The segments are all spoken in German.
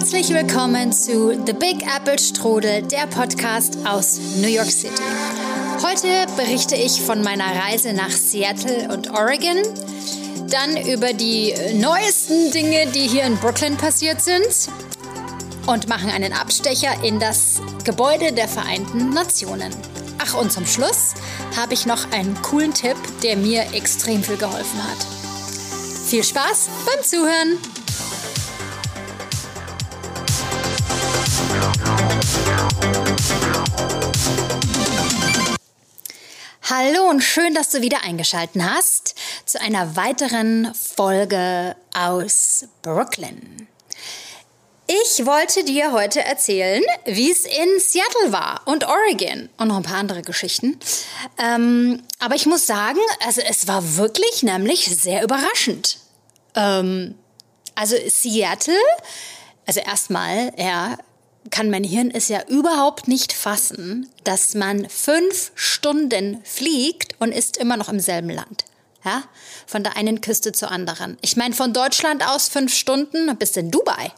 Herzlich willkommen zu The Big Apple Strudel, der Podcast aus New York City. Heute berichte ich von meiner Reise nach Seattle und Oregon, dann über die neuesten Dinge, die hier in Brooklyn passiert sind und machen einen Abstecher in das Gebäude der Vereinten Nationen. Ach, und zum Schluss habe ich noch einen coolen Tipp, der mir extrem viel geholfen hat. Viel Spaß beim Zuhören! Hallo und schön, dass du wieder eingeschaltet hast zu einer weiteren Folge aus Brooklyn. Ich wollte dir heute erzählen, wie es in Seattle war und Oregon und noch ein paar andere Geschichten. Ähm, aber ich muss sagen, also es war wirklich nämlich sehr überraschend. Ähm, also Seattle, also erstmal, ja, kann mein Hirn es ja überhaupt nicht fassen, dass man fünf Stunden fliegt und ist immer noch im selben Land. Ja, von der einen Küste zur anderen. Ich meine, von Deutschland aus fünf Stunden bis in Dubai.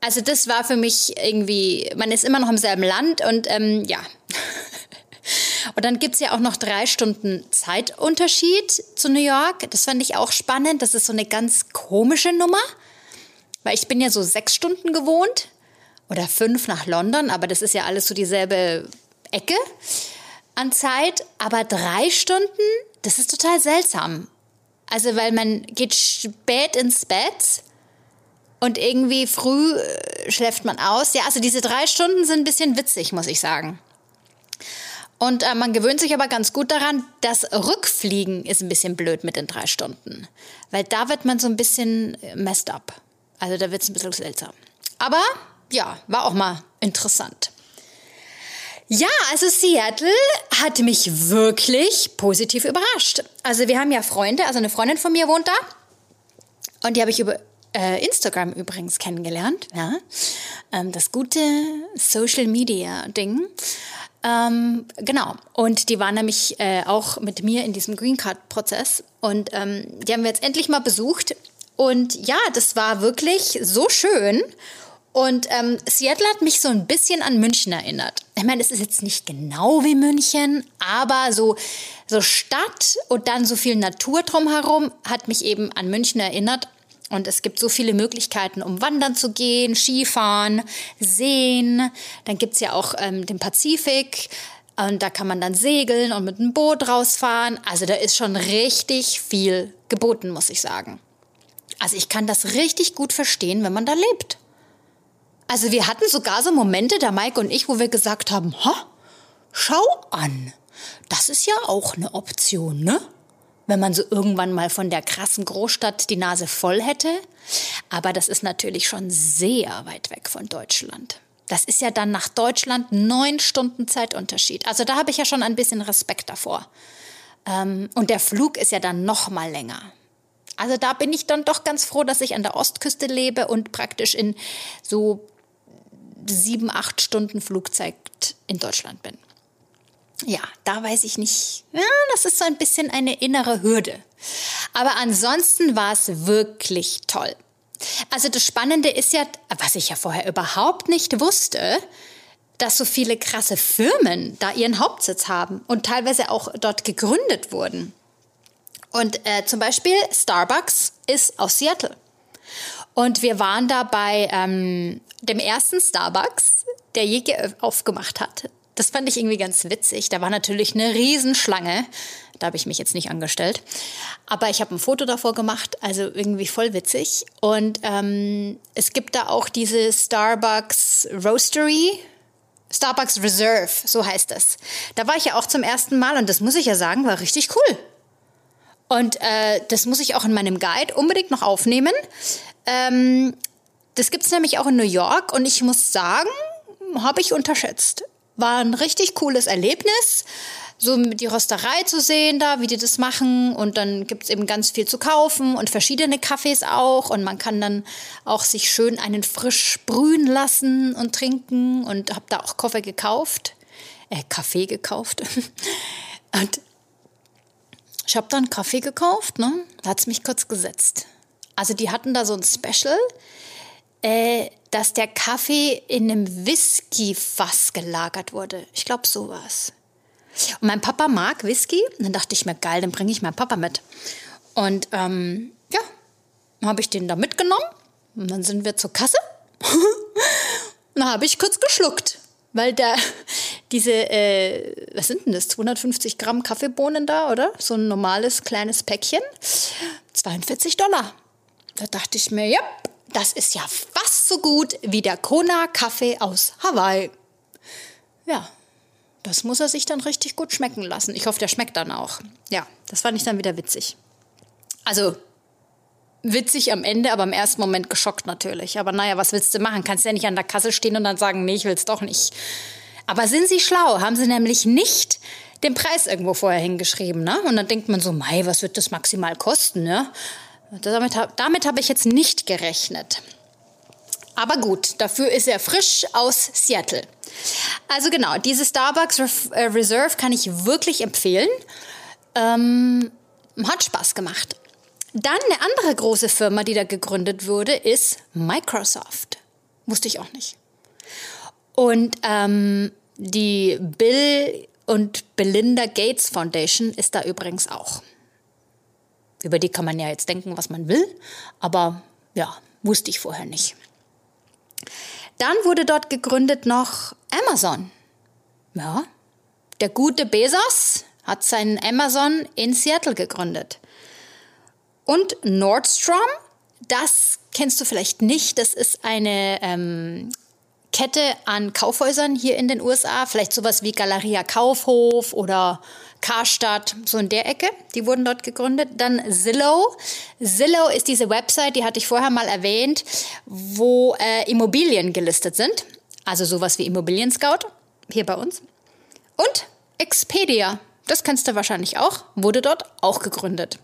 Also das war für mich irgendwie, man ist immer noch im selben Land und ähm, ja. Und dann gibt's ja auch noch drei Stunden Zeitunterschied zu New York. Das fand ich auch spannend. Das ist so eine ganz komische Nummer, weil ich bin ja so sechs Stunden gewohnt oder fünf nach London, aber das ist ja alles so dieselbe Ecke an Zeit. Aber drei Stunden, das ist total seltsam. Also weil man geht spät ins Bett und irgendwie früh äh, schläft man aus. Ja, also diese drei Stunden sind ein bisschen witzig, muss ich sagen. Und äh, man gewöhnt sich aber ganz gut daran, das Rückfliegen ist ein bisschen blöd mit den drei Stunden. Weil da wird man so ein bisschen äh, messed up. Also da wird es ein bisschen seltsam. Aber ja, war auch mal interessant. Ja, also Seattle hat mich wirklich positiv überrascht. Also wir haben ja Freunde, also eine Freundin von mir wohnt da. Und die habe ich über äh, Instagram übrigens kennengelernt. Ja? Ähm, das gute Social Media Ding. Ähm, genau. Und die waren nämlich äh, auch mit mir in diesem Green Card Prozess. Und ähm, die haben wir jetzt endlich mal besucht. Und ja, das war wirklich so schön. Und ähm, Seattle hat mich so ein bisschen an München erinnert. Ich meine, es ist jetzt nicht genau wie München, aber so, so Stadt und dann so viel Natur drumherum hat mich eben an München erinnert. Und es gibt so viele Möglichkeiten, um wandern zu gehen, Skifahren, Seen. Dann gibt's ja auch ähm, den Pazifik. Und da kann man dann segeln und mit einem Boot rausfahren. Also da ist schon richtig viel geboten, muss ich sagen. Also ich kann das richtig gut verstehen, wenn man da lebt. Also wir hatten sogar so Momente, der Mike und ich, wo wir gesagt haben, ha, schau an, das ist ja auch eine Option, ne? wenn man so irgendwann mal von der krassen Großstadt die Nase voll hätte. Aber das ist natürlich schon sehr weit weg von Deutschland. Das ist ja dann nach Deutschland neun Stunden Zeitunterschied. Also da habe ich ja schon ein bisschen Respekt davor. Ähm, und der Flug ist ja dann noch mal länger. Also da bin ich dann doch ganz froh, dass ich an der Ostküste lebe und praktisch in so sieben, acht Stunden Flugzeit in Deutschland bin ja, da weiß ich nicht. Ja, das ist so ein bisschen eine innere Hürde. Aber ansonsten war es wirklich toll. Also das Spannende ist ja, was ich ja vorher überhaupt nicht wusste, dass so viele krasse Firmen da ihren Hauptsitz haben und teilweise auch dort gegründet wurden. Und äh, zum Beispiel Starbucks ist aus Seattle. Und wir waren da bei ähm, dem ersten Starbucks, der je aufgemacht hat. Das fand ich irgendwie ganz witzig. Da war natürlich eine Riesenschlange. Da habe ich mich jetzt nicht angestellt. Aber ich habe ein Foto davor gemacht, also irgendwie voll witzig. Und ähm, es gibt da auch diese Starbucks Roastery. Starbucks Reserve, so heißt das. Da war ich ja auch zum ersten Mal und das muss ich ja sagen, war richtig cool. Und äh, das muss ich auch in meinem Guide unbedingt noch aufnehmen. Ähm, das gibt es nämlich auch in New York und ich muss sagen, habe ich unterschätzt. War ein richtig cooles Erlebnis, so die Rösterei zu sehen da, wie die das machen. Und dann gibt es eben ganz viel zu kaufen und verschiedene Kaffees auch. Und man kann dann auch sich schön einen frisch sprühen lassen und trinken. Und habe da auch Kaffee gekauft. Äh, Kaffee gekauft. und ich habe dann Kaffee gekauft, ne? Da hat's mich kurz gesetzt. Also die hatten da so ein Special äh, dass der Kaffee in einem Whisky-Fass gelagert wurde. Ich glaube sowas. Und mein Papa mag Whisky. Und dann dachte ich mir, geil, dann bringe ich meinen Papa mit. Und ähm, ja, habe ich den da mitgenommen. Und dann sind wir zur Kasse. dann habe ich kurz geschluckt. Weil da diese, äh, was sind denn das, 250 Gramm Kaffeebohnen da, oder? So ein normales kleines Päckchen. 42 Dollar. Da dachte ich mir, ja, das ist ja fast so gut wie der Kona Kaffee aus Hawaii. Ja, das muss er sich dann richtig gut schmecken lassen. Ich hoffe, der schmeckt dann auch. Ja, das fand ich dann wieder witzig. Also witzig am Ende, aber im ersten Moment geschockt natürlich. Aber naja, was willst du machen? Kannst ja nicht an der Kasse stehen und dann sagen, nee, ich will es doch nicht. Aber sind sie schlau? Haben sie nämlich nicht den Preis irgendwo vorher hingeschrieben, ne? Und dann denkt man so, mei, was wird das maximal kosten, ne? Damit, damit habe ich jetzt nicht gerechnet. Aber gut, dafür ist er frisch aus Seattle. Also genau, diese Starbucks äh, Reserve kann ich wirklich empfehlen. Ähm, hat Spaß gemacht. Dann eine andere große Firma, die da gegründet wurde, ist Microsoft. Wusste ich auch nicht. Und ähm, die Bill und Belinda Gates Foundation ist da übrigens auch. Über die kann man ja jetzt denken, was man will, aber ja, wusste ich vorher nicht. Dann wurde dort gegründet noch Amazon. Ja, der gute Bezos hat seinen Amazon in Seattle gegründet. Und Nordstrom, das kennst du vielleicht nicht, das ist eine ähm, Kette an Kaufhäusern hier in den USA, vielleicht sowas wie Galeria Kaufhof oder Karstadt, so in der Ecke. Die wurden dort gegründet. Dann Zillow. Zillow ist diese Website, die hatte ich vorher mal erwähnt, wo äh, Immobilien gelistet sind. Also sowas wie Immobilien Scout hier bei uns. Und Expedia. Das kennst du wahrscheinlich auch, wurde dort auch gegründet.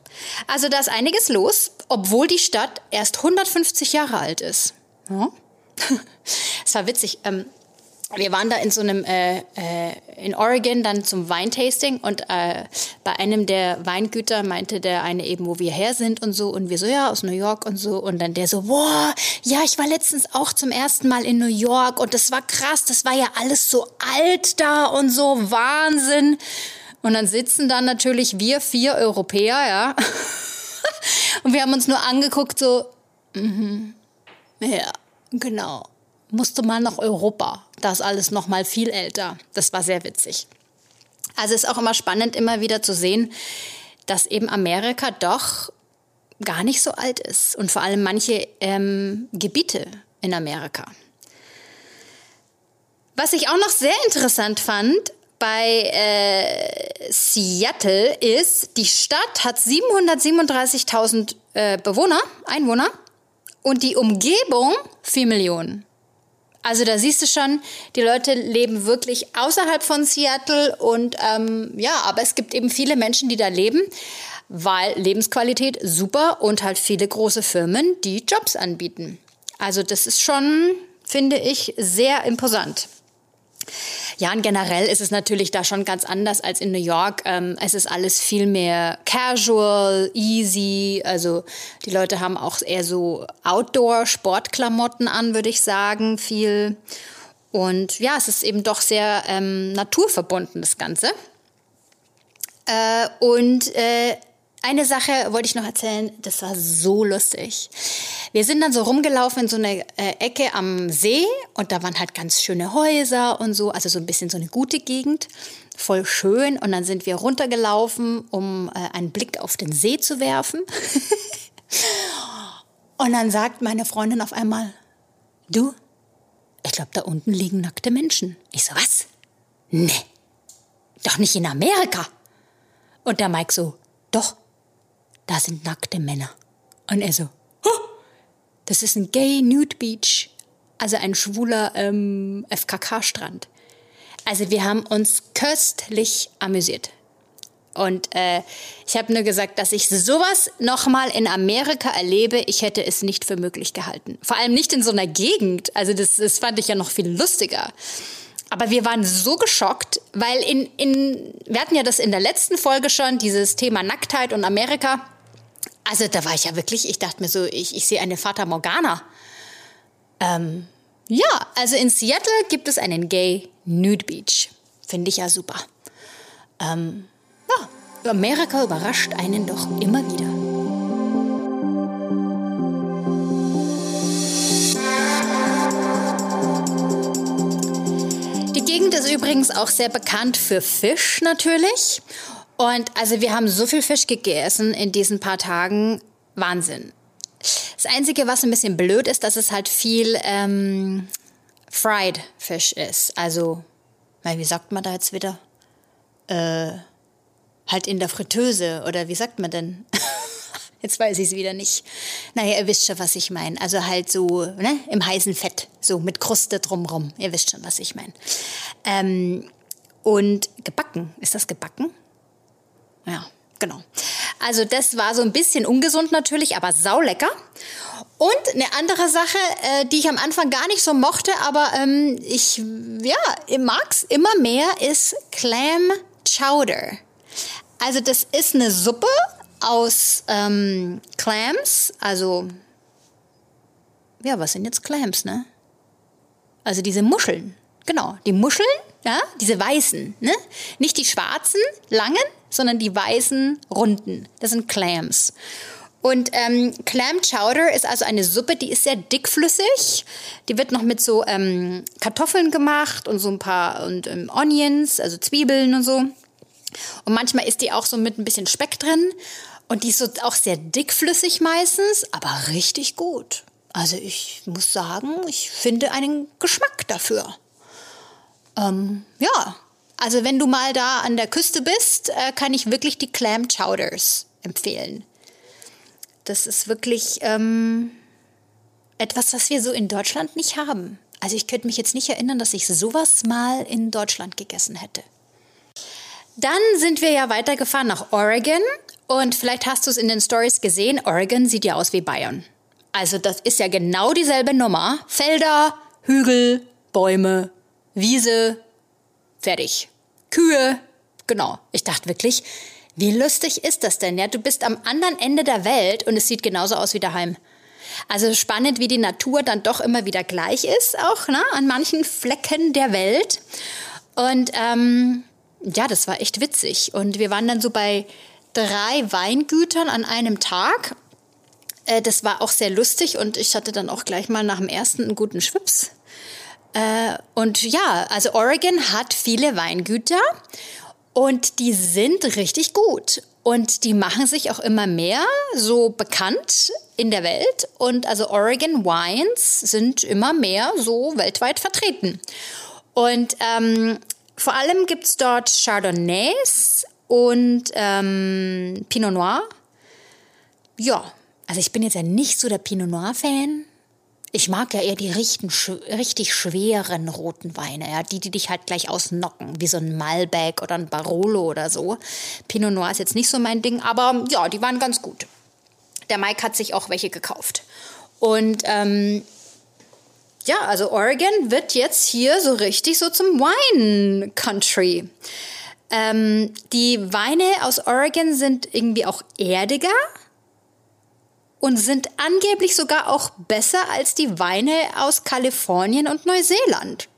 Also da ist einiges los, obwohl die Stadt erst 150 Jahre alt ist. Ja. Es war witzig. Ähm, wir waren da in so einem äh, äh, in Oregon dann zum Weintasting und äh, bei einem der Weingüter meinte der eine eben, wo wir her sind und so und wir so ja aus New York und so und dann der so, boah, ja, ich war letztens auch zum ersten Mal in New York und das war krass, das war ja alles so alt da und so Wahnsinn. Und dann sitzen dann natürlich wir vier Europäer, ja. und wir haben uns nur angeguckt so, mhm, ja, genau musste mal nach Europa. Da ist alles noch mal viel älter. Das war sehr witzig. Also ist auch immer spannend, immer wieder zu sehen, dass eben Amerika doch gar nicht so alt ist und vor allem manche ähm, Gebiete in Amerika. Was ich auch noch sehr interessant fand bei äh, Seattle ist, die Stadt hat 737.000 äh, Bewohner, Einwohner und die Umgebung 4 Millionen. Also da siehst du schon, die Leute leben wirklich außerhalb von Seattle und ähm, ja, aber es gibt eben viele Menschen, die da leben, weil Lebensqualität super und halt viele große Firmen, die Jobs anbieten. Also das ist schon, finde ich, sehr imposant. Ja, und generell ist es natürlich da schon ganz anders als in New York. Ähm, es ist alles viel mehr casual, easy. Also die Leute haben auch eher so Outdoor-Sportklamotten an, würde ich sagen, viel. Und ja, es ist eben doch sehr ähm, naturverbunden, das Ganze. Äh, und äh, eine Sache wollte ich noch erzählen, das war so lustig. Wir sind dann so rumgelaufen in so eine äh, Ecke am See und da waren halt ganz schöne Häuser und so, also so ein bisschen so eine gute Gegend, voll schön. Und dann sind wir runtergelaufen, um äh, einen Blick auf den See zu werfen. und dann sagt meine Freundin auf einmal, du, ich glaube, da unten liegen nackte Menschen. Ich so, was? Nee, doch nicht in Amerika. Und der Mike so, doch, da sind nackte Männer. Und er so, das ist ein Gay Nude Beach, also ein schwuler ähm, FKK-Strand. Also wir haben uns köstlich amüsiert. Und äh, ich habe nur gesagt, dass ich sowas nochmal in Amerika erlebe, ich hätte es nicht für möglich gehalten. Vor allem nicht in so einer Gegend. Also das, das fand ich ja noch viel lustiger. Aber wir waren so geschockt, weil in, in, wir hatten ja das in der letzten Folge schon, dieses Thema Nacktheit und Amerika. Also da war ich ja wirklich, ich dachte mir so, ich, ich sehe eine Fata Morgana. Ähm, ja, also in Seattle gibt es einen Gay Nude Beach. Finde ich ja super. Ähm, ja, Amerika überrascht einen doch immer wieder. Die Gegend ist übrigens auch sehr bekannt für Fisch natürlich. Und also wir haben so viel Fisch gegessen in diesen paar Tagen. Wahnsinn. Das Einzige, was ein bisschen blöd ist, dass es halt viel ähm, Fried Fish ist. Also, wie sagt man da jetzt wieder? Äh, halt in der Fritteuse oder wie sagt man denn? Jetzt weiß ich es wieder nicht. Naja, ihr wisst schon, was ich meine. Also halt so ne, im heißen Fett, so mit Kruste drumrum. Ihr wisst schon, was ich meine. Ähm, und gebacken. Ist das gebacken? Ja, genau. Also das war so ein bisschen ungesund natürlich, aber saulecker. Und eine andere Sache, äh, die ich am Anfang gar nicht so mochte, aber ähm, ich ja, mag's immer mehr, ist Clam Chowder. Also das ist eine Suppe aus ähm, Clams, also ja, was sind jetzt Clams, ne? Also diese Muscheln, genau, die Muscheln, ja, diese weißen, ne? Nicht die schwarzen, langen, sondern die weißen, runden. Das sind Clams. Und ähm, Clam Chowder ist also eine Suppe, die ist sehr dickflüssig. Die wird noch mit so ähm, Kartoffeln gemacht und so ein paar und ähm, Onions, also Zwiebeln und so. Und manchmal ist die auch so mit ein bisschen Speck drin. Und die ist so auch sehr dickflüssig meistens, aber richtig gut. Also ich muss sagen, ich finde einen Geschmack dafür. Ähm, ja, also wenn du mal da an der Küste bist, äh, kann ich wirklich die Clam Chowders empfehlen. Das ist wirklich ähm, etwas, was wir so in Deutschland nicht haben. Also ich könnte mich jetzt nicht erinnern, dass ich sowas mal in Deutschland gegessen hätte. Dann sind wir ja weitergefahren nach Oregon und vielleicht hast du es in den Stories gesehen. Oregon sieht ja aus wie Bayern. Also das ist ja genau dieselbe Nummer. Felder, Hügel, Bäume, Wiese, fertig. Kühe, genau. Ich dachte wirklich, wie lustig ist das denn? Ja, du bist am anderen Ende der Welt und es sieht genauso aus wie daheim. Also spannend, wie die Natur dann doch immer wieder gleich ist, auch ne, an manchen Flecken der Welt. Und ähm, ja, das war echt witzig. Und wir waren dann so bei drei Weingütern an einem Tag. Äh, das war auch sehr lustig und ich hatte dann auch gleich mal nach dem ersten einen guten Schwips. Äh, und ja, also Oregon hat viele Weingüter und die sind richtig gut. Und die machen sich auch immer mehr so bekannt in der Welt. Und also Oregon Wines sind immer mehr so weltweit vertreten. Und ähm, vor allem gibt es dort Chardonnays und ähm, Pinot Noir. Ja, also ich bin jetzt ja nicht so der Pinot Noir-Fan. Ich mag ja eher die richten, richtig schweren roten Weine, ja, die, die dich halt gleich ausnocken, wie so ein Malbec oder ein Barolo oder so. Pinot Noir ist jetzt nicht so mein Ding, aber ja, die waren ganz gut. Der Mike hat sich auch welche gekauft. Und ähm, ja, also Oregon wird jetzt hier so richtig so zum Wine Country. Ähm, die Weine aus Oregon sind irgendwie auch erdiger und sind angeblich sogar auch besser als die Weine aus Kalifornien und Neuseeland.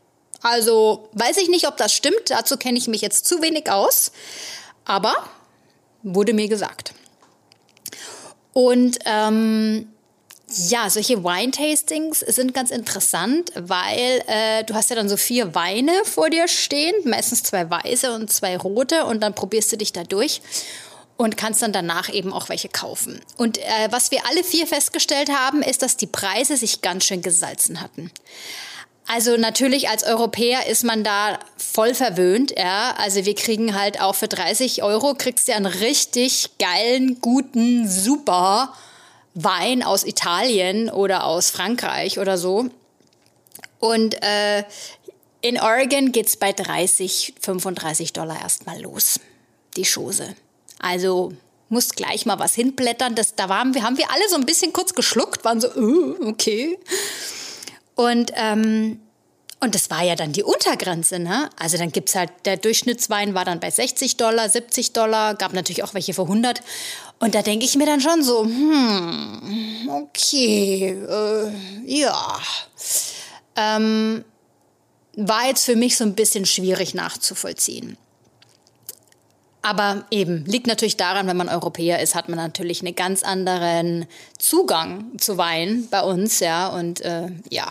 Also weiß ich nicht, ob das stimmt, dazu kenne ich mich jetzt zu wenig aus, aber wurde mir gesagt. Und ähm, ja, solche Wine-Tastings sind ganz interessant, weil äh, du hast ja dann so vier Weine vor dir stehen, meistens zwei weiße und zwei rote. Und dann probierst du dich da durch und kannst dann danach eben auch welche kaufen. Und äh, was wir alle vier festgestellt haben, ist, dass die Preise sich ganz schön gesalzen hatten. Also natürlich als Europäer ist man da voll verwöhnt, ja. Also wir kriegen halt auch für 30 Euro kriegst du einen richtig geilen, guten, super Wein aus Italien oder aus Frankreich oder so. Und äh, in Oregon geht's bei 30, 35 Dollar erstmal los, die Chose. Also musst gleich mal was hinblättern. Das, da waren wir, haben wir alle so ein bisschen kurz geschluckt, waren so, uh, okay. Und ähm, und das war ja dann die Untergrenze, ne? Also dann gibt's halt, der Durchschnittswein war dann bei 60 Dollar, 70 Dollar, gab natürlich auch welche für 100. Und da denke ich mir dann schon so, hm, okay, äh, ja. Ähm, war jetzt für mich so ein bisschen schwierig nachzuvollziehen. Aber eben, liegt natürlich daran, wenn man Europäer ist, hat man natürlich einen ganz anderen Zugang zu Wein bei uns, ja. Und äh, ja,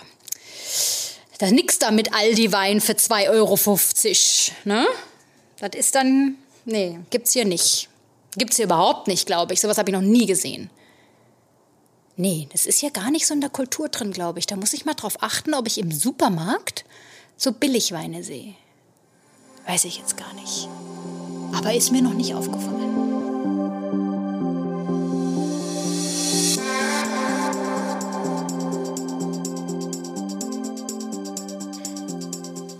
da nix da mit Aldi-Wein für 2,50 Euro, ne? Das ist dann, nee, gibt's hier nicht. Gibt's hier überhaupt nicht, glaube ich. Sowas habe ich noch nie gesehen. Nee, das ist ja gar nicht so in der Kultur drin, glaube ich. Da muss ich mal drauf achten, ob ich im Supermarkt so Billigweine sehe. Weiß ich jetzt gar nicht. Aber ist mir noch nicht aufgefallen.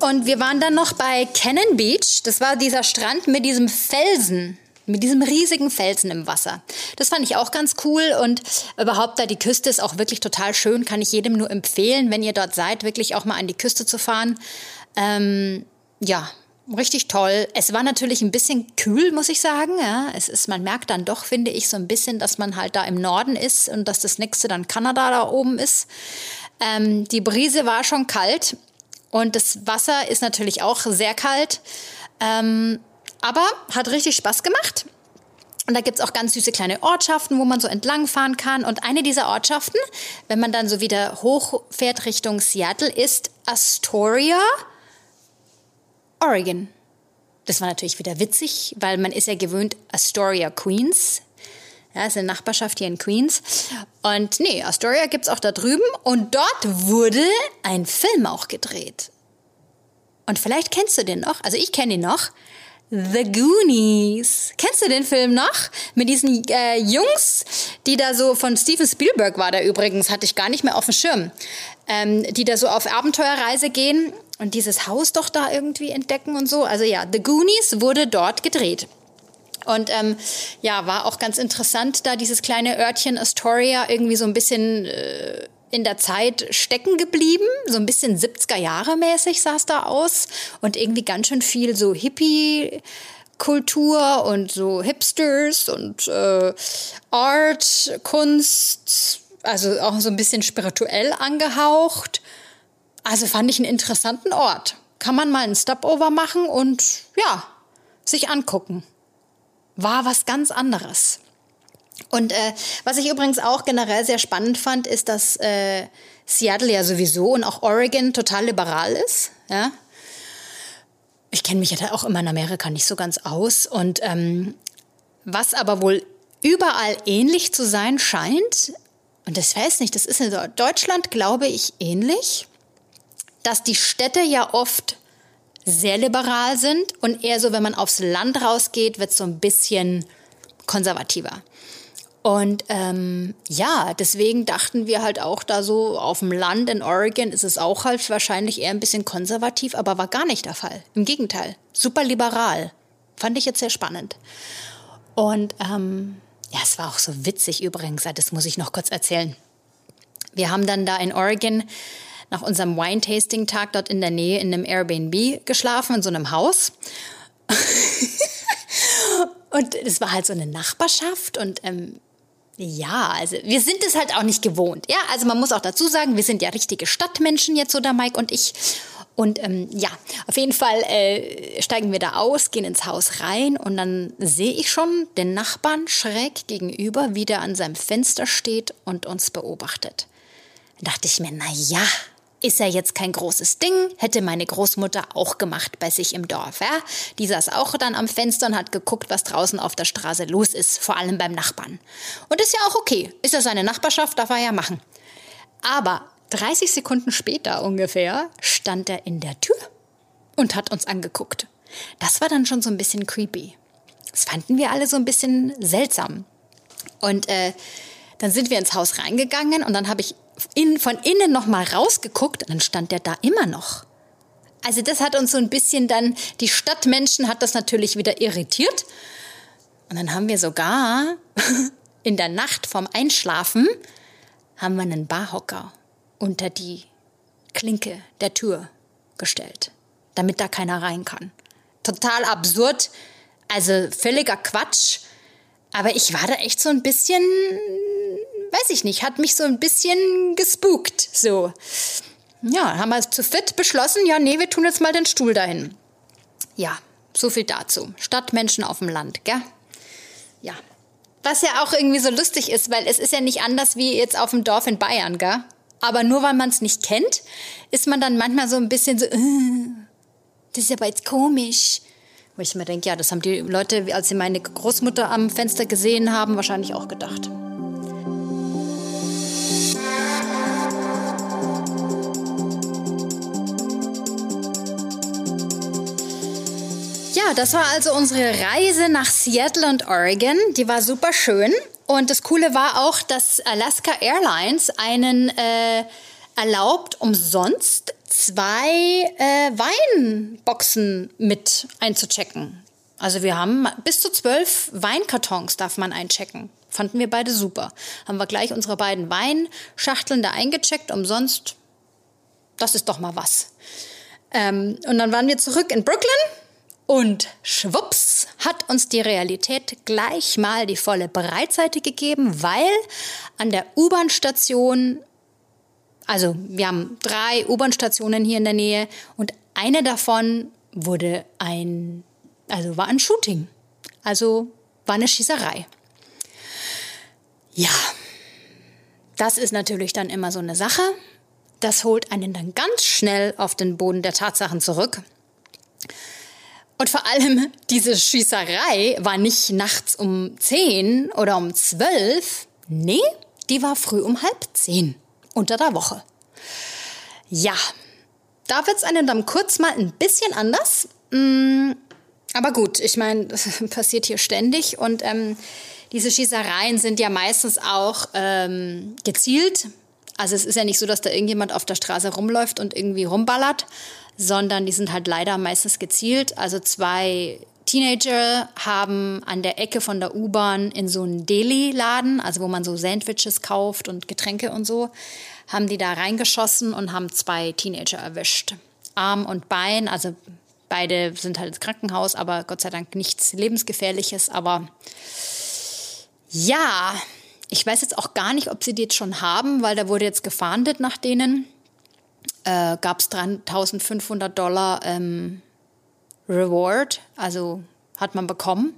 Und wir waren dann noch bei Cannon Beach. Das war dieser Strand mit diesem Felsen mit diesem riesigen Felsen im Wasser. Das fand ich auch ganz cool und überhaupt da die Küste ist auch wirklich total schön, kann ich jedem nur empfehlen, wenn ihr dort seid, wirklich auch mal an die Küste zu fahren. Ähm, ja, richtig toll. Es war natürlich ein bisschen kühl, muss ich sagen. Ja, es ist, man merkt dann doch, finde ich, so ein bisschen, dass man halt da im Norden ist und dass das nächste dann Kanada da oben ist. Ähm, die Brise war schon kalt und das Wasser ist natürlich auch sehr kalt. Ähm, aber hat richtig Spaß gemacht. Und da gibt's auch ganz süße kleine Ortschaften, wo man so entlangfahren kann. Und eine dieser Ortschaften, wenn man dann so wieder hochfährt Richtung Seattle, ist Astoria, Oregon. Das war natürlich wieder witzig, weil man ist ja gewöhnt Astoria, Queens. Ja, ist eine Nachbarschaft hier in Queens. Und nee, Astoria gibt's auch da drüben. Und dort wurde ein Film auch gedreht. Und vielleicht kennst du den noch. Also ich kenne ihn noch. The Goonies. Kennst du den Film noch? Mit diesen äh, Jungs, die da so, von Steven Spielberg war der übrigens, hatte ich gar nicht mehr auf dem Schirm, ähm, die da so auf Abenteuerreise gehen und dieses Haus doch da irgendwie entdecken und so. Also ja, The Goonies wurde dort gedreht. Und ähm, ja, war auch ganz interessant, da dieses kleine Örtchen Astoria irgendwie so ein bisschen äh, in der Zeit stecken geblieben, so ein bisschen 70er Jahre mäßig sah es da aus und irgendwie ganz schön viel so Hippie Kultur und so Hipsters und äh, Art, Kunst, also auch so ein bisschen spirituell angehaucht. Also fand ich einen interessanten Ort. Kann man mal einen Stopover machen und ja, sich angucken. War was ganz anderes. Und äh, was ich übrigens auch generell sehr spannend fand, ist, dass äh, Seattle ja sowieso und auch Oregon total liberal ist. Ja? Ich kenne mich ja auch immer in Amerika nicht so ganz aus. Und ähm, was aber wohl überall ähnlich zu sein scheint, und das weiß nicht, das ist in Deutschland, glaube ich, ähnlich, dass die Städte ja oft sehr liberal sind und eher so, wenn man aufs Land rausgeht, wird es so ein bisschen konservativer. Und ähm, ja, deswegen dachten wir halt auch da so, auf dem Land in Oregon ist es auch halt wahrscheinlich eher ein bisschen konservativ, aber war gar nicht der Fall. Im Gegenteil, super liberal. Fand ich jetzt sehr spannend. Und ähm, ja, es war auch so witzig übrigens, das muss ich noch kurz erzählen. Wir haben dann da in Oregon nach unserem Wine-Tasting-Tag dort in der Nähe in einem Airbnb geschlafen, in so einem Haus. und es war halt so eine Nachbarschaft und ähm, ja, also wir sind es halt auch nicht gewohnt. Ja, also man muss auch dazu sagen, wir sind ja richtige Stadtmenschen jetzt oder Mike und ich. Und ähm, ja, auf jeden Fall äh, steigen wir da aus, gehen ins Haus rein und dann sehe ich schon den Nachbarn schräg gegenüber, wie der an seinem Fenster steht und uns beobachtet. Da dachte ich mir, na ja, ist ja jetzt kein großes Ding, hätte meine Großmutter auch gemacht bei sich im Dorf. Ja? Die saß auch dann am Fenster und hat geguckt, was draußen auf der Straße los ist, vor allem beim Nachbarn. Und ist ja auch okay, ist ja seine Nachbarschaft, darf er ja machen. Aber 30 Sekunden später ungefähr stand er in der Tür und hat uns angeguckt. Das war dann schon so ein bisschen creepy. Das fanden wir alle so ein bisschen seltsam. Und äh, dann sind wir ins Haus reingegangen und dann habe ich in, von innen noch mal rausgeguckt und dann stand der da immer noch. Also das hat uns so ein bisschen dann, die Stadtmenschen hat das natürlich wieder irritiert. Und dann haben wir sogar in der Nacht vorm Einschlafen haben wir einen Barhocker unter die Klinke der Tür gestellt, damit da keiner rein kann. Total absurd, also völliger Quatsch. Aber ich war da echt so ein bisschen, weiß ich nicht, hat mich so ein bisschen gespukt. So. Ja, haben wir zu fit beschlossen, ja, nee, wir tun jetzt mal den Stuhl dahin. Ja, so viel dazu. Stadtmenschen auf dem Land, gell? Ja. Was ja auch irgendwie so lustig ist, weil es ist ja nicht anders wie jetzt auf dem Dorf in Bayern, gell? Aber nur weil man es nicht kennt, ist man dann manchmal so ein bisschen so, äh, das ist aber jetzt komisch. Wo ich mir denke, ja, das haben die Leute, als sie meine Großmutter am Fenster gesehen haben, wahrscheinlich auch gedacht. Ja, das war also unsere Reise nach Seattle und Oregon. Die war super schön. Und das Coole war auch, dass Alaska Airlines einen äh, erlaubt, umsonst zwei äh, Weinboxen mit einzuchecken. Also wir haben bis zu zwölf Weinkartons darf man einchecken. Fanden wir beide super. Haben wir gleich unsere beiden Weinschachteln da eingecheckt, umsonst. Das ist doch mal was. Ähm, und dann waren wir zurück in Brooklyn und schwupps hat uns die Realität gleich mal die volle Breitseite gegeben, weil an der U-Bahn-Station also wir haben drei U-Bahn-Stationen hier in der Nähe und eine davon wurde ein, also war ein Shooting. Also war eine Schießerei. Ja, das ist natürlich dann immer so eine Sache. Das holt einen dann ganz schnell auf den Boden der Tatsachen zurück. Und vor allem, diese Schießerei war nicht nachts um 10 oder um 12. Nee, die war früh um halb 10 unter der Woche. Ja, da wird es einem dann kurz mal ein bisschen anders. Mm, aber gut, ich meine, das passiert hier ständig und ähm, diese Schießereien sind ja meistens auch ähm, gezielt. Also es ist ja nicht so, dass da irgendjemand auf der Straße rumläuft und irgendwie rumballert, sondern die sind halt leider meistens gezielt. Also zwei Teenager haben an der Ecke von der U-Bahn in so einen Deli-Laden, also wo man so Sandwiches kauft und Getränke und so, haben die da reingeschossen und haben zwei Teenager erwischt. Arm und Bein, also beide sind halt ins Krankenhaus, aber Gott sei Dank nichts Lebensgefährliches. Aber ja, ich weiß jetzt auch gar nicht, ob sie die jetzt schon haben, weil da wurde jetzt gefahndet nach denen. Äh, Gab es 3500 Dollar ähm, Reward, also hat man bekommen,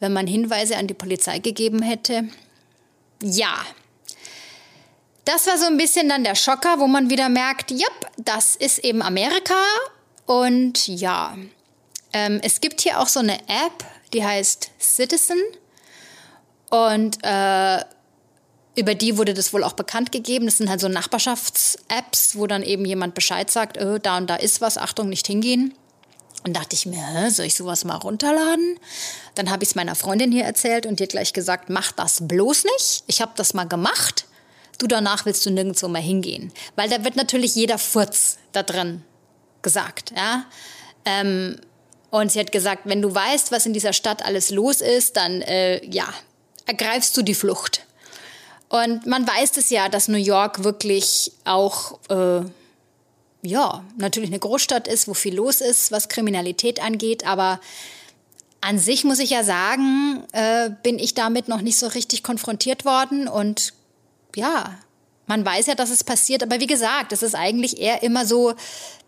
wenn man Hinweise an die Polizei gegeben hätte. Ja, das war so ein bisschen dann der Schocker, wo man wieder merkt, ja, das ist eben Amerika. Und ja, ähm, es gibt hier auch so eine App, die heißt Citizen. Und äh, über die wurde das wohl auch bekannt gegeben. Das sind halt so Nachbarschafts-Apps, wo dann eben jemand Bescheid sagt, oh, da und da ist was, Achtung, nicht hingehen. Und dachte ich mir, soll ich sowas mal runterladen? Dann habe ich es meiner Freundin hier erzählt und hat gleich gesagt, mach das bloß nicht. Ich habe das mal gemacht. Du danach willst du nirgendwo mehr hingehen. Weil da wird natürlich jeder Furz da drin gesagt. Ja? Ähm, und sie hat gesagt, wenn du weißt, was in dieser Stadt alles los ist, dann äh, ja, ergreifst du die Flucht. Und man weiß es ja, dass New York wirklich auch äh, ja, natürlich eine Großstadt ist, wo viel los ist, was Kriminalität angeht, aber an sich muss ich ja sagen, äh, bin ich damit noch nicht so richtig konfrontiert worden und ja, man weiß ja, dass es passiert, aber wie gesagt, es ist eigentlich eher immer so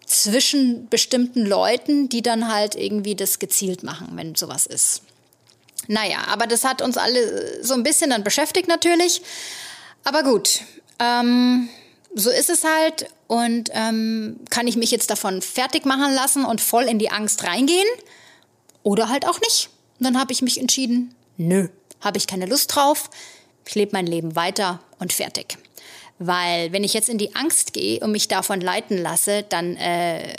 zwischen bestimmten Leuten, die dann halt irgendwie das gezielt machen, wenn sowas ist. Naja, aber das hat uns alle so ein bisschen dann beschäftigt natürlich. Aber gut, ähm, so ist es halt und ähm, kann ich mich jetzt davon fertig machen lassen und voll in die Angst reingehen oder halt auch nicht. Und dann habe ich mich entschieden, nö, habe ich keine Lust drauf. Ich lebe mein Leben weiter und fertig. Weil wenn ich jetzt in die Angst gehe und mich davon leiten lasse, dann äh,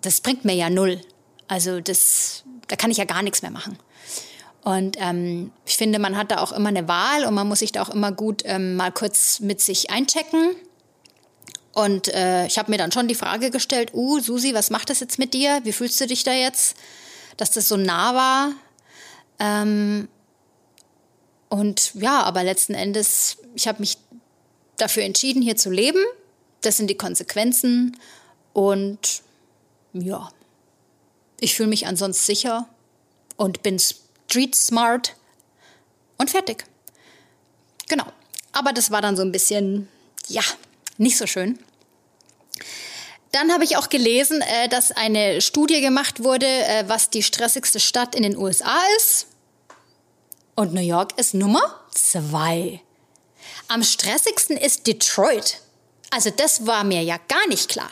das bringt mir ja null. Also das, da kann ich ja gar nichts mehr machen. Und ähm, ich finde, man hat da auch immer eine Wahl und man muss sich da auch immer gut ähm, mal kurz mit sich einchecken und äh, ich habe mir dann schon die Frage gestellt, uh, Susi, was macht das jetzt mit dir? Wie fühlst du dich da jetzt, dass das so nah war? Ähm, und ja, aber letzten Endes, ich habe mich dafür entschieden, hier zu leben. Das sind die Konsequenzen. Und ja, ich fühle mich ansonsten sicher und bin street smart. Und fertig. Genau. Aber das war dann so ein bisschen, ja, nicht so schön. Dann habe ich auch gelesen, äh, dass eine Studie gemacht wurde, äh, was die stressigste Stadt in den USA ist. Und New York ist Nummer zwei. Am stressigsten ist Detroit. Also das war mir ja gar nicht klar.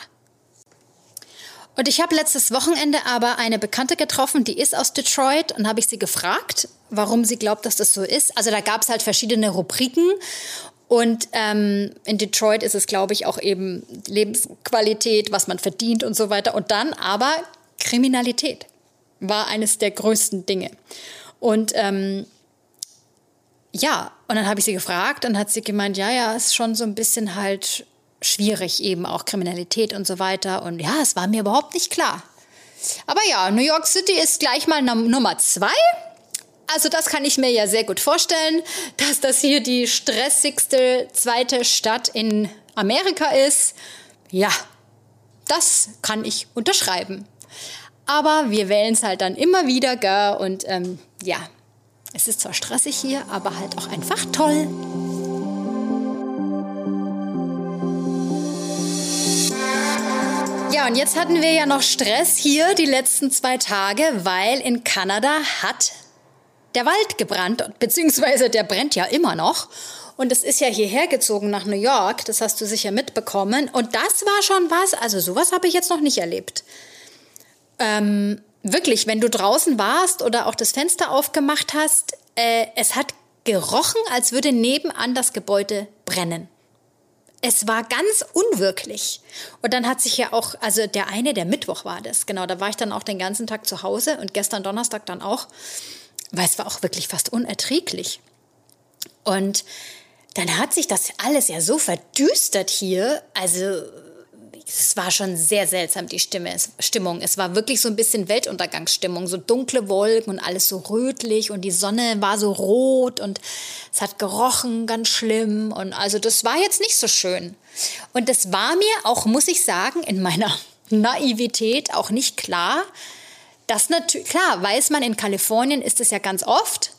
Und ich habe letztes Wochenende aber eine Bekannte getroffen, die ist aus Detroit und habe ich sie gefragt, warum sie glaubt, dass das so ist. Also da gab es halt verschiedene Rubriken und ähm, in Detroit ist es, glaube ich, auch eben Lebensqualität, was man verdient und so weiter. Und dann aber Kriminalität war eines der größten Dinge. Und ähm, ja, und dann habe ich sie gefragt und hat sie gemeint, ja, ja, ist schon so ein bisschen halt schwierig, eben auch Kriminalität und so weiter. Und ja, es war mir überhaupt nicht klar. Aber ja, New York City ist gleich mal Nummer zwei. Also das kann ich mir ja sehr gut vorstellen, dass das hier die stressigste zweite Stadt in Amerika ist. Ja, das kann ich unterschreiben. Aber wir wählen es halt dann immer wieder, gell? Und ähm, ja, es ist zwar stressig hier, aber halt auch einfach toll. Ja, und jetzt hatten wir ja noch Stress hier die letzten zwei Tage, weil in Kanada hat der Wald gebrannt, beziehungsweise der brennt ja immer noch. Und es ist ja hierher gezogen nach New York, das hast du sicher mitbekommen. Und das war schon was, also sowas habe ich jetzt noch nicht erlebt. Ähm, wirklich, wenn du draußen warst oder auch das Fenster aufgemacht hast, äh, es hat gerochen, als würde nebenan das Gebäude brennen es war ganz unwirklich. Und dann hat sich ja auch, also der eine, der Mittwoch war das, genau, da war ich dann auch den ganzen Tag zu Hause und gestern Donnerstag dann auch, weil es war auch wirklich fast unerträglich. Und dann hat sich das alles ja so verdüstert hier, also es war schon sehr seltsam, die Stimme, Stimmung. Es war wirklich so ein bisschen Weltuntergangsstimmung, so dunkle Wolken und alles so rötlich und die Sonne war so rot und es hat gerochen ganz schlimm und also das war jetzt nicht so schön. Und das war mir auch, muss ich sagen, in meiner Naivität auch nicht klar, dass natürlich, klar, weiß man, in Kalifornien ist es ja ganz oft,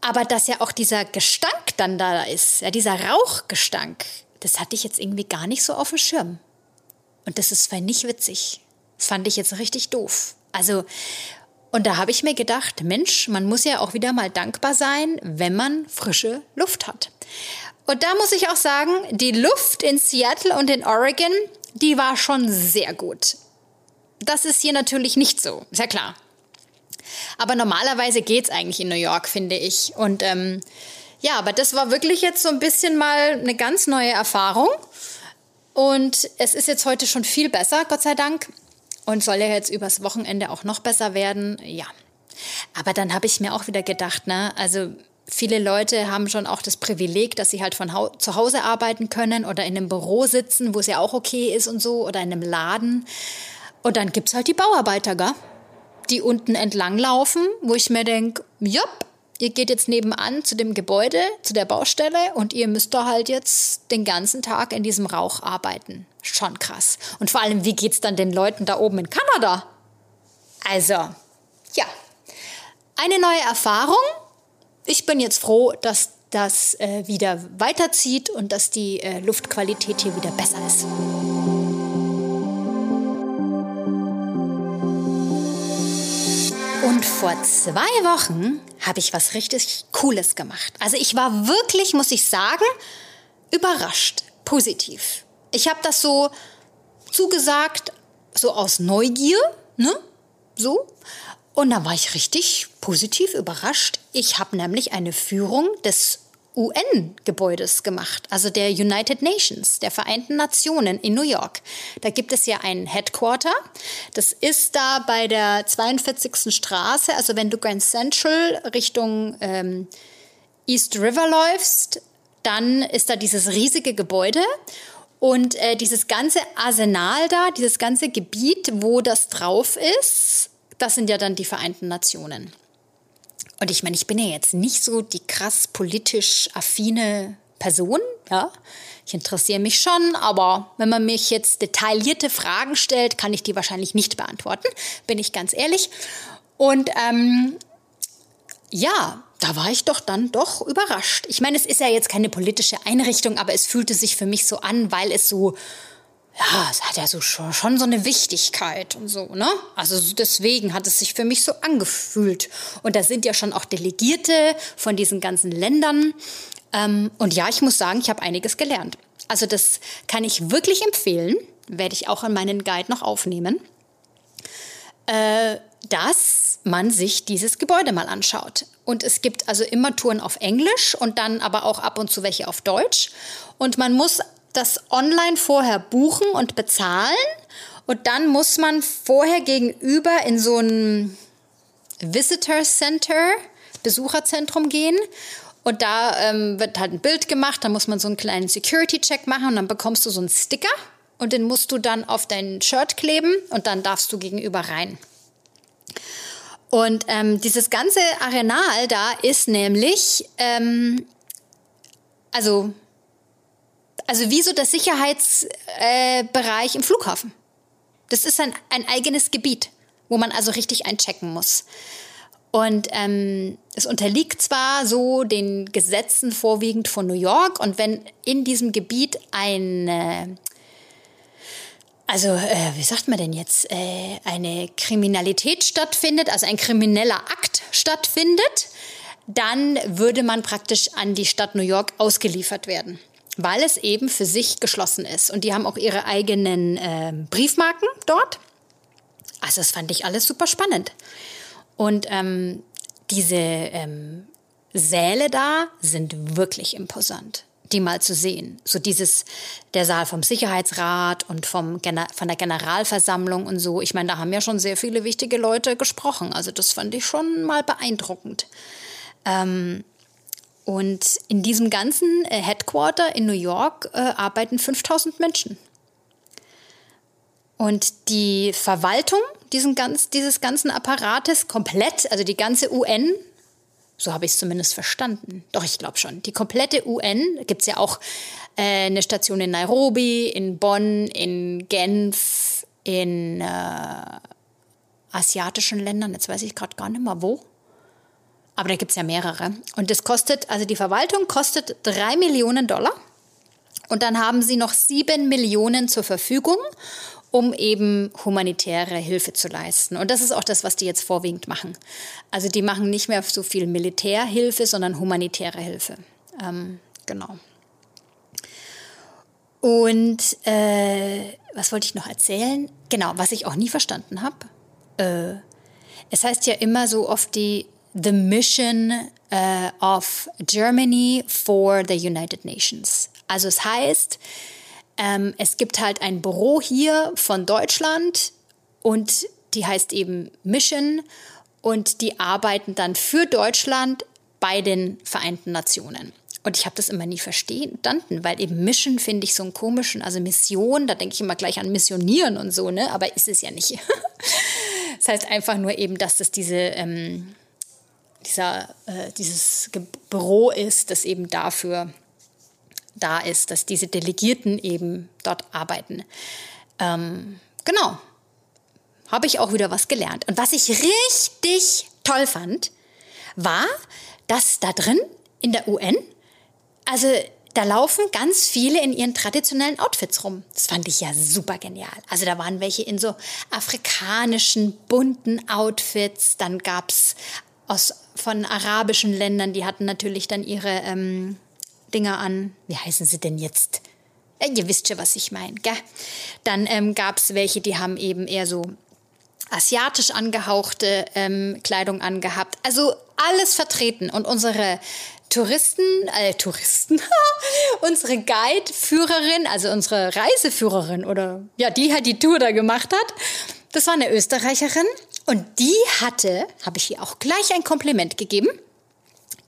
aber dass ja auch dieser Gestank dann da ist, ja, dieser Rauchgestank, das hatte ich jetzt irgendwie gar nicht so auf dem Schirm. Und das ist zwar nicht witzig. Das fand ich jetzt richtig doof. Also, und da habe ich mir gedacht, Mensch, man muss ja auch wieder mal dankbar sein, wenn man frische Luft hat. Und da muss ich auch sagen, die Luft in Seattle und in Oregon, die war schon sehr gut. Das ist hier natürlich nicht so, sehr klar. Aber normalerweise geht es eigentlich in New York, finde ich. Und ähm, ja, aber das war wirklich jetzt so ein bisschen mal eine ganz neue Erfahrung. Und es ist jetzt heute schon viel besser, Gott sei Dank. Und soll ja jetzt übers Wochenende auch noch besser werden. Ja. Aber dann habe ich mir auch wieder gedacht, ne, also viele Leute haben schon auch das Privileg, dass sie halt von hau zu Hause arbeiten können oder in einem Büro sitzen, wo es ja auch okay ist und so, oder in einem Laden. Und dann gibt es halt die Bauarbeiter, gell? die unten entlang laufen, wo ich mir denke, jopp, ihr geht jetzt nebenan zu dem Gebäude, zu der Baustelle und ihr müsst da halt jetzt den ganzen Tag in diesem Rauch arbeiten. Schon krass. Und vor allem, wie geht's dann den Leuten da oben in Kanada? Also, ja. Eine neue Erfahrung. Ich bin jetzt froh, dass das äh, wieder weiterzieht und dass die äh, Luftqualität hier wieder besser ist. Und vor zwei Wochen habe ich was richtig Cooles gemacht. Also ich war wirklich, muss ich sagen, überrascht, positiv. Ich habe das so zugesagt, so aus Neugier, ne? So. Und da war ich richtig positiv überrascht. Ich habe nämlich eine Führung des UN-Gebäudes gemacht, also der United Nations, der Vereinten Nationen in New York. Da gibt es ja ein Headquarter. Das ist da bei der 42. Straße, also wenn du Grand Central Richtung ähm, East River läufst, dann ist da dieses riesige Gebäude. Und äh, dieses ganze Arsenal da, dieses ganze Gebiet, wo das drauf ist, das sind ja dann die Vereinten Nationen. Und ich meine, ich bin ja jetzt nicht so die krass politisch affine Person, ja. Ich interessiere mich schon, aber wenn man mich jetzt detaillierte Fragen stellt, kann ich die wahrscheinlich nicht beantworten, bin ich ganz ehrlich. Und ähm, ja, da war ich doch dann doch überrascht. Ich meine, es ist ja jetzt keine politische Einrichtung, aber es fühlte sich für mich so an, weil es so, ja, es hat ja so schon, schon so eine Wichtigkeit und so, ne? Also deswegen hat es sich für mich so angefühlt. Und da sind ja schon auch Delegierte von diesen ganzen Ländern. Ähm, und ja, ich muss sagen, ich habe einiges gelernt. Also das kann ich wirklich empfehlen, werde ich auch in meinen Guide noch aufnehmen, äh, dass man sich dieses Gebäude mal anschaut. Und es gibt also immer Touren auf Englisch und dann aber auch ab und zu welche auf Deutsch. Und man muss das online vorher buchen und bezahlen. Und dann muss man vorher gegenüber in so ein Visitor Center, Besucherzentrum gehen. Und da ähm, wird halt ein Bild gemacht, da muss man so einen kleinen Security-Check machen und dann bekommst du so einen Sticker und den musst du dann auf dein Shirt kleben und dann darfst du gegenüber rein. Und ähm, dieses ganze Arenal da ist nämlich, ähm, also, also wie so der Sicherheitsbereich äh, im Flughafen. Das ist ein, ein eigenes Gebiet, wo man also richtig einchecken muss. Und ähm, es unterliegt zwar so den Gesetzen vorwiegend von New York und wenn in diesem Gebiet ein also äh, wie sagt man denn jetzt, äh, eine Kriminalität stattfindet, also ein krimineller Akt stattfindet, dann würde man praktisch an die Stadt New York ausgeliefert werden, weil es eben für sich geschlossen ist. Und die haben auch ihre eigenen äh, Briefmarken dort. Also das fand ich alles super spannend. Und ähm, diese ähm, Säle da sind wirklich imposant die mal zu sehen. So dieses, der Saal vom Sicherheitsrat und vom, von der Generalversammlung und so. Ich meine, da haben ja schon sehr viele wichtige Leute gesprochen. Also das fand ich schon mal beeindruckend. Ähm, und in diesem ganzen äh, Headquarter in New York äh, arbeiten 5000 Menschen. Und die Verwaltung diesen ganz, dieses ganzen Apparates komplett, also die ganze UN, so habe ich es zumindest verstanden. Doch, ich glaube schon. Die komplette UN, gibt es ja auch äh, eine Station in Nairobi, in Bonn, in Genf, in äh, asiatischen Ländern, jetzt weiß ich gerade gar nicht mehr wo. Aber da gibt es ja mehrere. Und das kostet, also die Verwaltung kostet drei Millionen Dollar. Und dann haben sie noch sieben Millionen zur Verfügung um eben humanitäre Hilfe zu leisten. Und das ist auch das, was die jetzt vorwiegend machen. Also die machen nicht mehr so viel Militärhilfe, sondern humanitäre Hilfe. Ähm, genau. Und äh, was wollte ich noch erzählen? Genau, was ich auch nie verstanden habe. Äh, es heißt ja immer so oft die The Mission uh, of Germany for the United Nations. Also es heißt, ähm, es gibt halt ein Büro hier von Deutschland und die heißt eben Mission und die arbeiten dann für Deutschland bei den Vereinten Nationen. Und ich habe das immer nie verstanden, weil eben Mission finde ich so einen komischen, also Mission, da denke ich immer gleich an Missionieren und so, ne? Aber ist es ja nicht. das heißt einfach nur eben, dass das diese, ähm, dieser, äh, dieses Büro ist, das eben dafür da ist, dass diese Delegierten eben dort arbeiten. Ähm, genau, habe ich auch wieder was gelernt. Und was ich richtig toll fand, war, dass da drin in der UN, also da laufen ganz viele in ihren traditionellen Outfits rum. Das fand ich ja super genial. Also da waren welche in so afrikanischen, bunten Outfits. Dann gab's aus, von arabischen Ländern, die hatten natürlich dann ihre ähm, Dinger an. Wie heißen sie denn jetzt? Ja, ihr wisst schon, was ich meine? Dann ähm, gab es welche, die haben eben eher so asiatisch angehauchte ähm, Kleidung angehabt. Also alles vertreten. Und unsere Touristen, äh, Touristen, unsere Guide-Führerin, also unsere Reiseführerin oder ja, die halt die Tour da gemacht hat, das war eine Österreicherin und die hatte, habe ich ihr auch gleich ein Kompliment gegeben,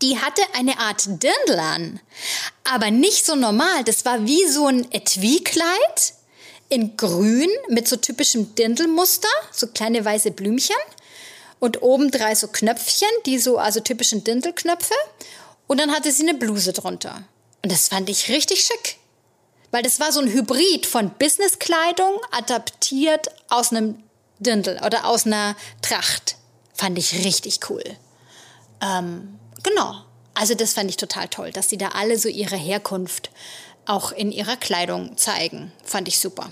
die hatte eine Art Dirndl an. Aber nicht so normal. Das war wie so ein Etui-Kleid in grün mit so typischem Dirndlmuster, so kleine weiße Blümchen. Und oben drei so Knöpfchen, die so, also typischen Dirndlknöpfe. Und dann hatte sie eine Bluse drunter. Und das fand ich richtig schick. Weil das war so ein Hybrid von Businesskleidung adaptiert aus einem Dirndl oder aus einer Tracht. Fand ich richtig cool. Ähm, genau. Also das fand ich total toll, dass sie da alle so ihre Herkunft auch in ihrer Kleidung zeigen. Fand ich super.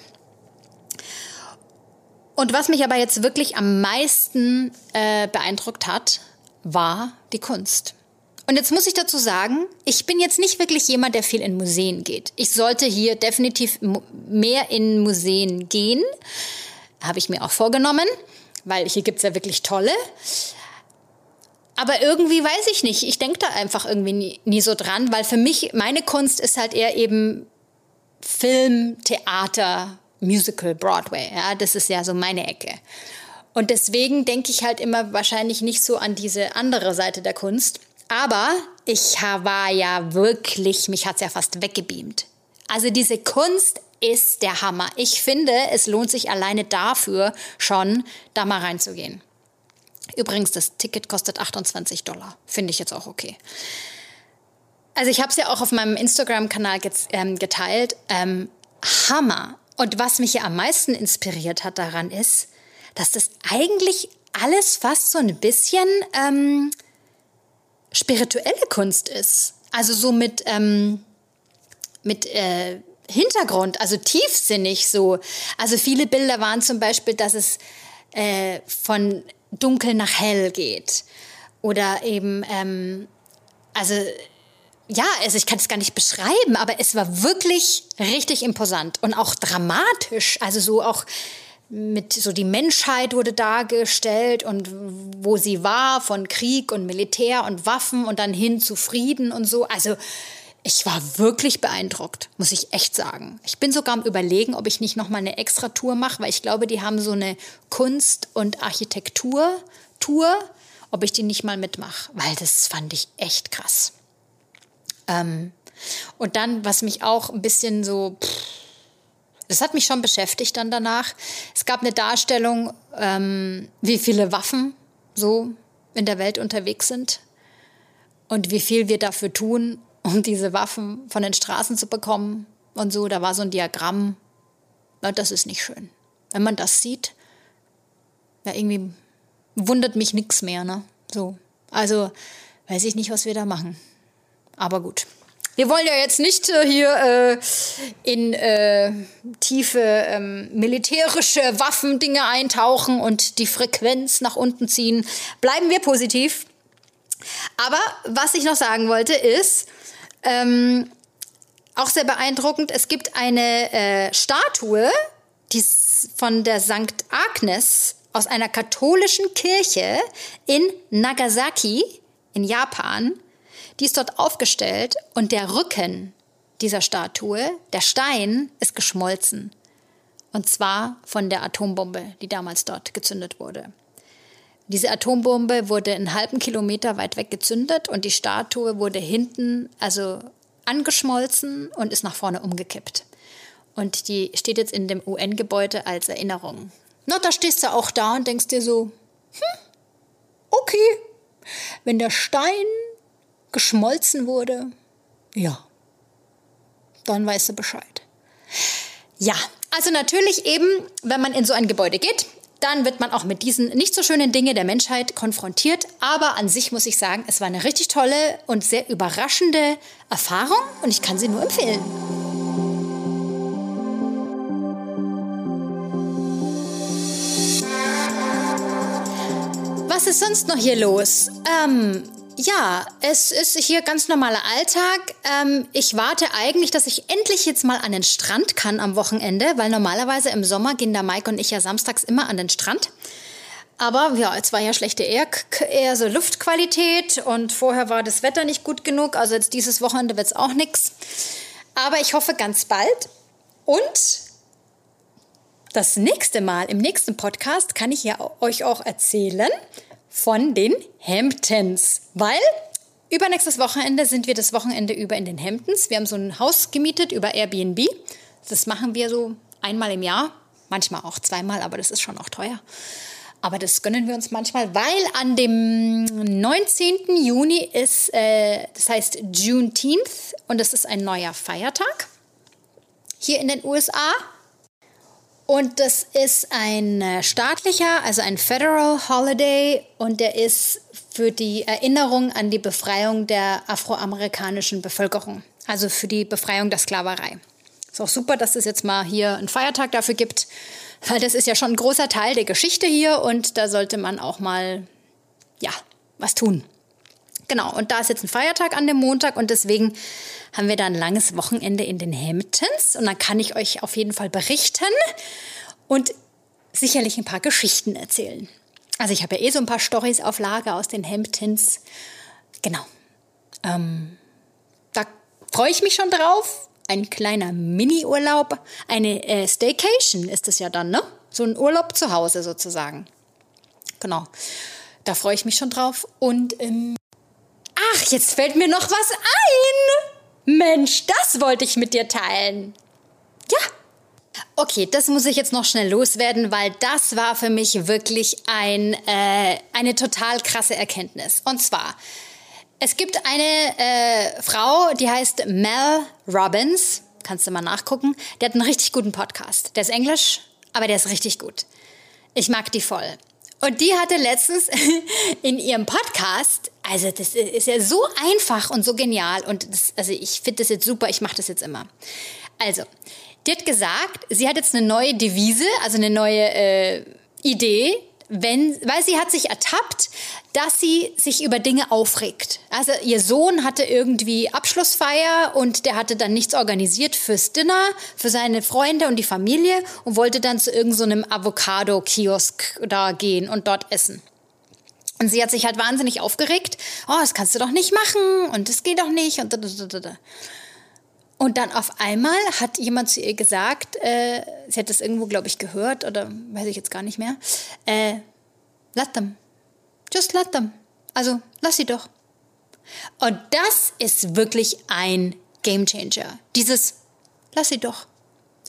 Und was mich aber jetzt wirklich am meisten äh, beeindruckt hat, war die Kunst. Und jetzt muss ich dazu sagen, ich bin jetzt nicht wirklich jemand, der viel in Museen geht. Ich sollte hier definitiv mehr in Museen gehen. Habe ich mir auch vorgenommen, weil hier gibt es ja wirklich tolle. Aber irgendwie weiß ich nicht. Ich denke da einfach irgendwie nie, nie so dran, weil für mich, meine Kunst ist halt eher eben Film, Theater, Musical, Broadway. Ja, das ist ja so meine Ecke. Und deswegen denke ich halt immer wahrscheinlich nicht so an diese andere Seite der Kunst. Aber ich war ja wirklich, mich hat es ja fast weggebeamt. Also diese Kunst ist der Hammer. Ich finde, es lohnt sich alleine dafür schon, da mal reinzugehen. Übrigens, das Ticket kostet 28 Dollar. Finde ich jetzt auch okay. Also ich habe es ja auch auf meinem Instagram-Kanal ähm, geteilt. Ähm, Hammer. Und was mich ja am meisten inspiriert hat daran ist, dass das eigentlich alles fast so ein bisschen ähm, spirituelle Kunst ist. Also so mit, ähm, mit äh, Hintergrund, also tiefsinnig so. Also viele Bilder waren zum Beispiel, dass es äh, von dunkel nach hell geht. Oder eben, ähm, also ja, also ich kann es gar nicht beschreiben, aber es war wirklich richtig imposant und auch dramatisch. Also so auch mit so die Menschheit wurde dargestellt und wo sie war von Krieg und Militär und Waffen und dann hin zu Frieden und so. Also ich war wirklich beeindruckt, muss ich echt sagen. Ich bin sogar am überlegen, ob ich nicht noch mal eine extra Tour mache, weil ich glaube, die haben so eine Kunst- und Architektur-Tour, ob ich die nicht mal mitmache, weil das fand ich echt krass. Ähm, und dann, was mich auch ein bisschen so, pff, das hat mich schon beschäftigt dann danach. Es gab eine Darstellung, ähm, wie viele Waffen so in der Welt unterwegs sind und wie viel wir dafür tun, um diese Waffen von den Straßen zu bekommen und so. Da war so ein Diagramm. Und das ist nicht schön. Wenn man das sieht, ja, irgendwie wundert mich nichts mehr, ne? So. Also, weiß ich nicht, was wir da machen. Aber gut. Wir wollen ja jetzt nicht äh, hier äh, in äh, tiefe ähm, militärische Waffendinge eintauchen und die Frequenz nach unten ziehen. Bleiben wir positiv. Aber was ich noch sagen wollte ist, ähm, auch sehr beeindruckend, es gibt eine äh, Statue, die von der St. Agnes aus einer katholischen Kirche in Nagasaki in Japan. Die ist dort aufgestellt und der Rücken dieser Statue, der Stein, ist geschmolzen. Und zwar von der Atombombe, die damals dort gezündet wurde. Diese Atombombe wurde einen halben Kilometer weit weg gezündet und die Statue wurde hinten also angeschmolzen und ist nach vorne umgekippt. Und die steht jetzt in dem UN-Gebäude als Erinnerung. Na, da stehst du auch da und denkst dir so, hm, okay, wenn der Stein geschmolzen wurde, ja, dann weißt du Bescheid. Ja, also natürlich eben, wenn man in so ein Gebäude geht, dann wird man auch mit diesen nicht so schönen Dingen der Menschheit konfrontiert. Aber an sich muss ich sagen, es war eine richtig tolle und sehr überraschende Erfahrung und ich kann sie nur empfehlen. Was ist sonst noch hier los? Ähm, ja, es ist hier ganz normaler Alltag. Ähm, ich warte eigentlich, dass ich endlich jetzt mal an den Strand kann am Wochenende, weil normalerweise im Sommer gehen da Mike und ich ja samstags immer an den Strand. Aber ja, es war ja schlechte eher, eher so Luftqualität und vorher war das Wetter nicht gut genug. Also jetzt dieses Wochenende wird es auch nichts. Aber ich hoffe ganz bald. Und das nächste Mal im nächsten Podcast kann ich ja euch auch erzählen, von den Hamptons, weil übernächstes Wochenende sind wir das Wochenende über in den Hamptons. Wir haben so ein Haus gemietet über Airbnb. Das machen wir so einmal im Jahr, manchmal auch zweimal, aber das ist schon auch teuer. Aber das gönnen wir uns manchmal, weil an dem 19. Juni ist, äh, das heißt Juneteenth und das ist ein neuer Feiertag hier in den USA. Und das ist ein äh, staatlicher, also ein Federal Holiday und der ist für die Erinnerung an die Befreiung der afroamerikanischen Bevölkerung, also für die Befreiung der Sklaverei. Ist auch super, dass es jetzt mal hier einen Feiertag dafür gibt, weil das ist ja schon ein großer Teil der Geschichte hier und da sollte man auch mal, ja, was tun. Genau, und da ist jetzt ein Feiertag an dem Montag und deswegen haben wir da ein langes Wochenende in den Hamptons und dann kann ich euch auf jeden Fall berichten und sicherlich ein paar Geschichten erzählen. Also ich habe ja eh so ein paar Stories auf Lager aus den Hamptons. Genau. Ähm, da freue ich mich schon drauf. Ein kleiner Mini-Urlaub, eine äh, Staycation ist es ja dann, ne? So ein Urlaub zu Hause sozusagen. Genau. Da freue ich mich schon drauf. Und ähm, ach, jetzt fällt mir noch was ein. Mensch, das wollte ich mit dir teilen. Ja. Okay, das muss ich jetzt noch schnell loswerden, weil das war für mich wirklich ein, äh, eine total krasse Erkenntnis. Und zwar, es gibt eine äh, Frau, die heißt Mel Robbins. Kannst du mal nachgucken. Der hat einen richtig guten Podcast. Der ist Englisch, aber der ist richtig gut. Ich mag die voll. Und die hatte letztens in ihrem Podcast, also das ist ja so einfach und so genial und das, also ich finde das jetzt super, ich mache das jetzt immer. Also, die hat gesagt, sie hat jetzt eine neue Devise, also eine neue äh, Idee, wenn, weil sie hat sich ertappt, dass sie sich über Dinge aufregt. Also ihr Sohn hatte irgendwie Abschlussfeier und der hatte dann nichts organisiert fürs Dinner, für seine Freunde und die Familie und wollte dann zu irgendeinem so Avocado-Kiosk da gehen und dort essen. Und sie hat sich halt wahnsinnig aufgeregt. Oh, das kannst du doch nicht machen und das geht doch nicht und da, da, da, da. Und dann auf einmal hat jemand zu ihr gesagt, äh, sie hat das irgendwo, glaube ich, gehört oder weiß ich jetzt gar nicht mehr, äh, let them. Just let them. Also lass sie doch. Und das ist wirklich ein Game Changer. Dieses lass sie doch.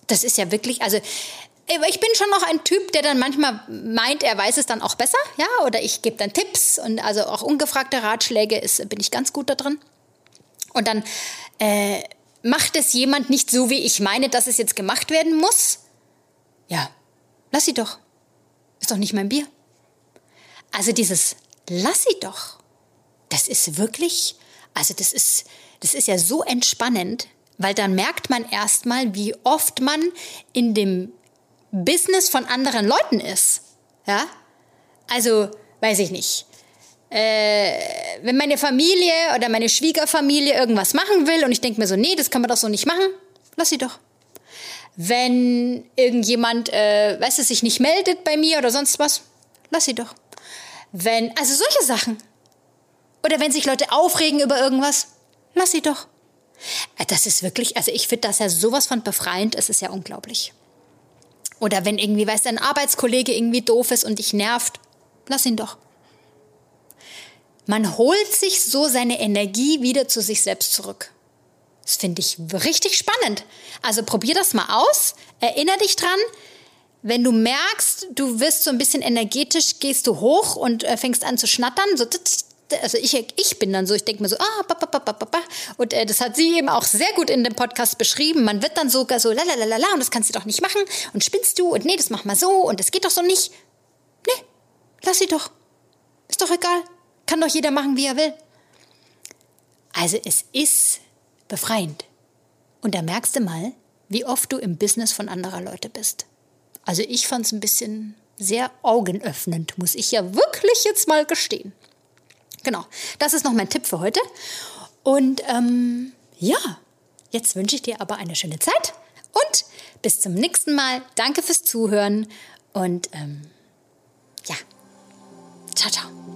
Das ist ja wirklich, also ich bin schon noch ein Typ, der dann manchmal meint, er weiß es dann auch besser, ja, oder ich gebe dann Tipps und also auch ungefragte Ratschläge ist, bin ich ganz gut da drin. Und dann äh, macht es jemand nicht so, wie ich meine, dass es jetzt gemacht werden muss? Ja, lass sie doch. Ist doch nicht mein Bier. Also dieses lass sie doch. Das ist wirklich, also das ist, das ist ja so entspannend, weil dann merkt man erstmal, wie oft man in dem Business von anderen Leuten ist. Ja? Also, weiß ich nicht äh, wenn meine Familie oder meine Schwiegerfamilie irgendwas machen will und ich denke mir so, nee, das kann man doch so nicht machen, lass sie doch. Wenn irgendjemand, äh, weißt du, sich nicht meldet bei mir oder sonst was, lass sie doch. Wenn, also solche Sachen. Oder wenn sich Leute aufregen über irgendwas, lass sie doch. Äh, das ist wirklich, also ich finde das ja sowas von befreiend, es ist ja unglaublich. Oder wenn irgendwie, weißt du, ein Arbeitskollege irgendwie doof ist und dich nervt, lass ihn doch. Man holt sich so seine Energie wieder zu sich selbst zurück. Das finde ich richtig spannend. Also probier das mal aus. Erinner dich dran, wenn du merkst, du wirst so ein bisschen energetisch, gehst du hoch und äh, fängst an zu schnattern. So, also ich, ich bin dann so, ich denke mir so, ah, ba, ba, ba, ba, ba. und äh, das hat sie eben auch sehr gut in dem Podcast beschrieben. Man wird dann sogar so, la la la la und das kannst du doch nicht machen und spinnst du und nee, das mach mal so und das geht doch so nicht. Nee, lass sie doch. Ist doch egal. Kann doch jeder machen, wie er will. Also es ist befreiend. Und da merkst du mal, wie oft du im Business von anderer Leute bist. Also ich fand es ein bisschen sehr augenöffnend, muss ich ja wirklich jetzt mal gestehen. Genau, das ist noch mein Tipp für heute. Und ähm, ja, jetzt wünsche ich dir aber eine schöne Zeit und bis zum nächsten Mal. Danke fürs Zuhören und ähm, ja, ciao, ciao.